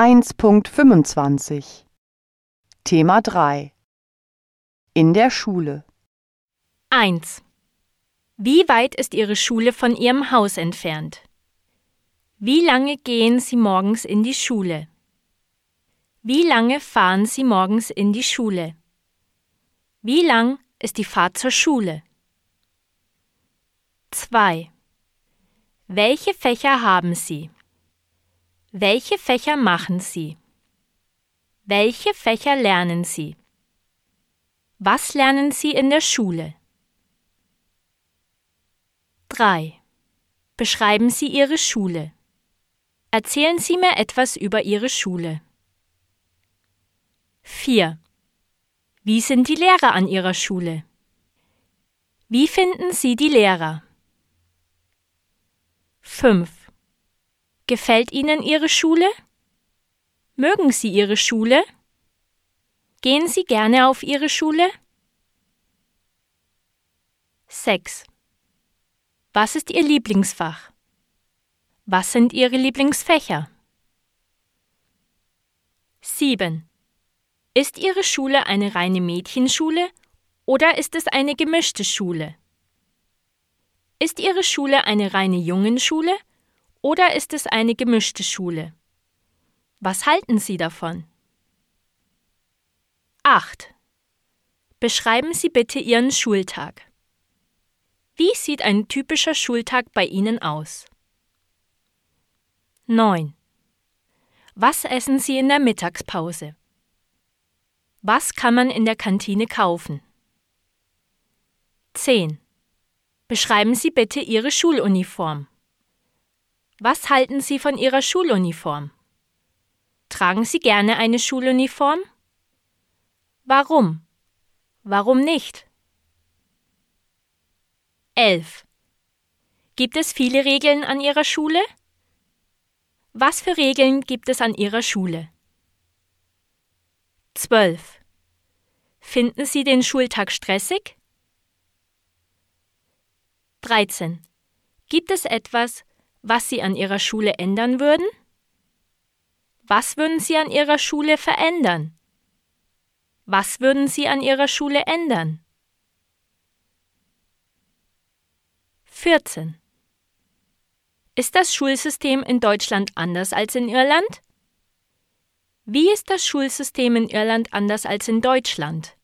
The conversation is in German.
1.25 Thema 3 In der Schule 1. Wie weit ist Ihre Schule von Ihrem Haus entfernt? Wie lange gehen Sie morgens in die Schule? Wie lange fahren Sie morgens in die Schule? Wie lang ist die Fahrt zur Schule? 2. Welche Fächer haben Sie? Welche Fächer machen Sie? Welche Fächer lernen Sie? Was lernen Sie in der Schule? 3. Beschreiben Sie Ihre Schule. Erzählen Sie mir etwas über Ihre Schule. 4. Wie sind die Lehrer an Ihrer Schule? Wie finden Sie die Lehrer? 5. Gefällt Ihnen Ihre Schule? Mögen Sie Ihre Schule? Gehen Sie gerne auf Ihre Schule? 6. Was ist Ihr Lieblingsfach? Was sind Ihre Lieblingsfächer? 7. Ist Ihre Schule eine reine Mädchenschule oder ist es eine gemischte Schule? Ist Ihre Schule eine reine Jungenschule oder ist es eine gemischte Schule? Was halten Sie davon? 8. Beschreiben Sie bitte Ihren Schultag. Wie sieht ein typischer Schultag bei Ihnen aus? 9. Was essen Sie in der Mittagspause? Was kann man in der Kantine kaufen? 10. Beschreiben Sie bitte Ihre Schuluniform. Was halten Sie von Ihrer Schuluniform? Tragen Sie gerne eine Schuluniform? Warum? Warum nicht? 11. Gibt es viele Regeln an Ihrer Schule? Was für Regeln gibt es an Ihrer Schule? 12. Finden Sie den Schultag stressig? 13. Gibt es etwas, was Sie an Ihrer Schule ändern würden? Was würden Sie an Ihrer Schule verändern? Was würden Sie an Ihrer Schule ändern? 14. Ist das Schulsystem in Deutschland anders als in Irland? Wie ist das Schulsystem in Irland anders als in Deutschland?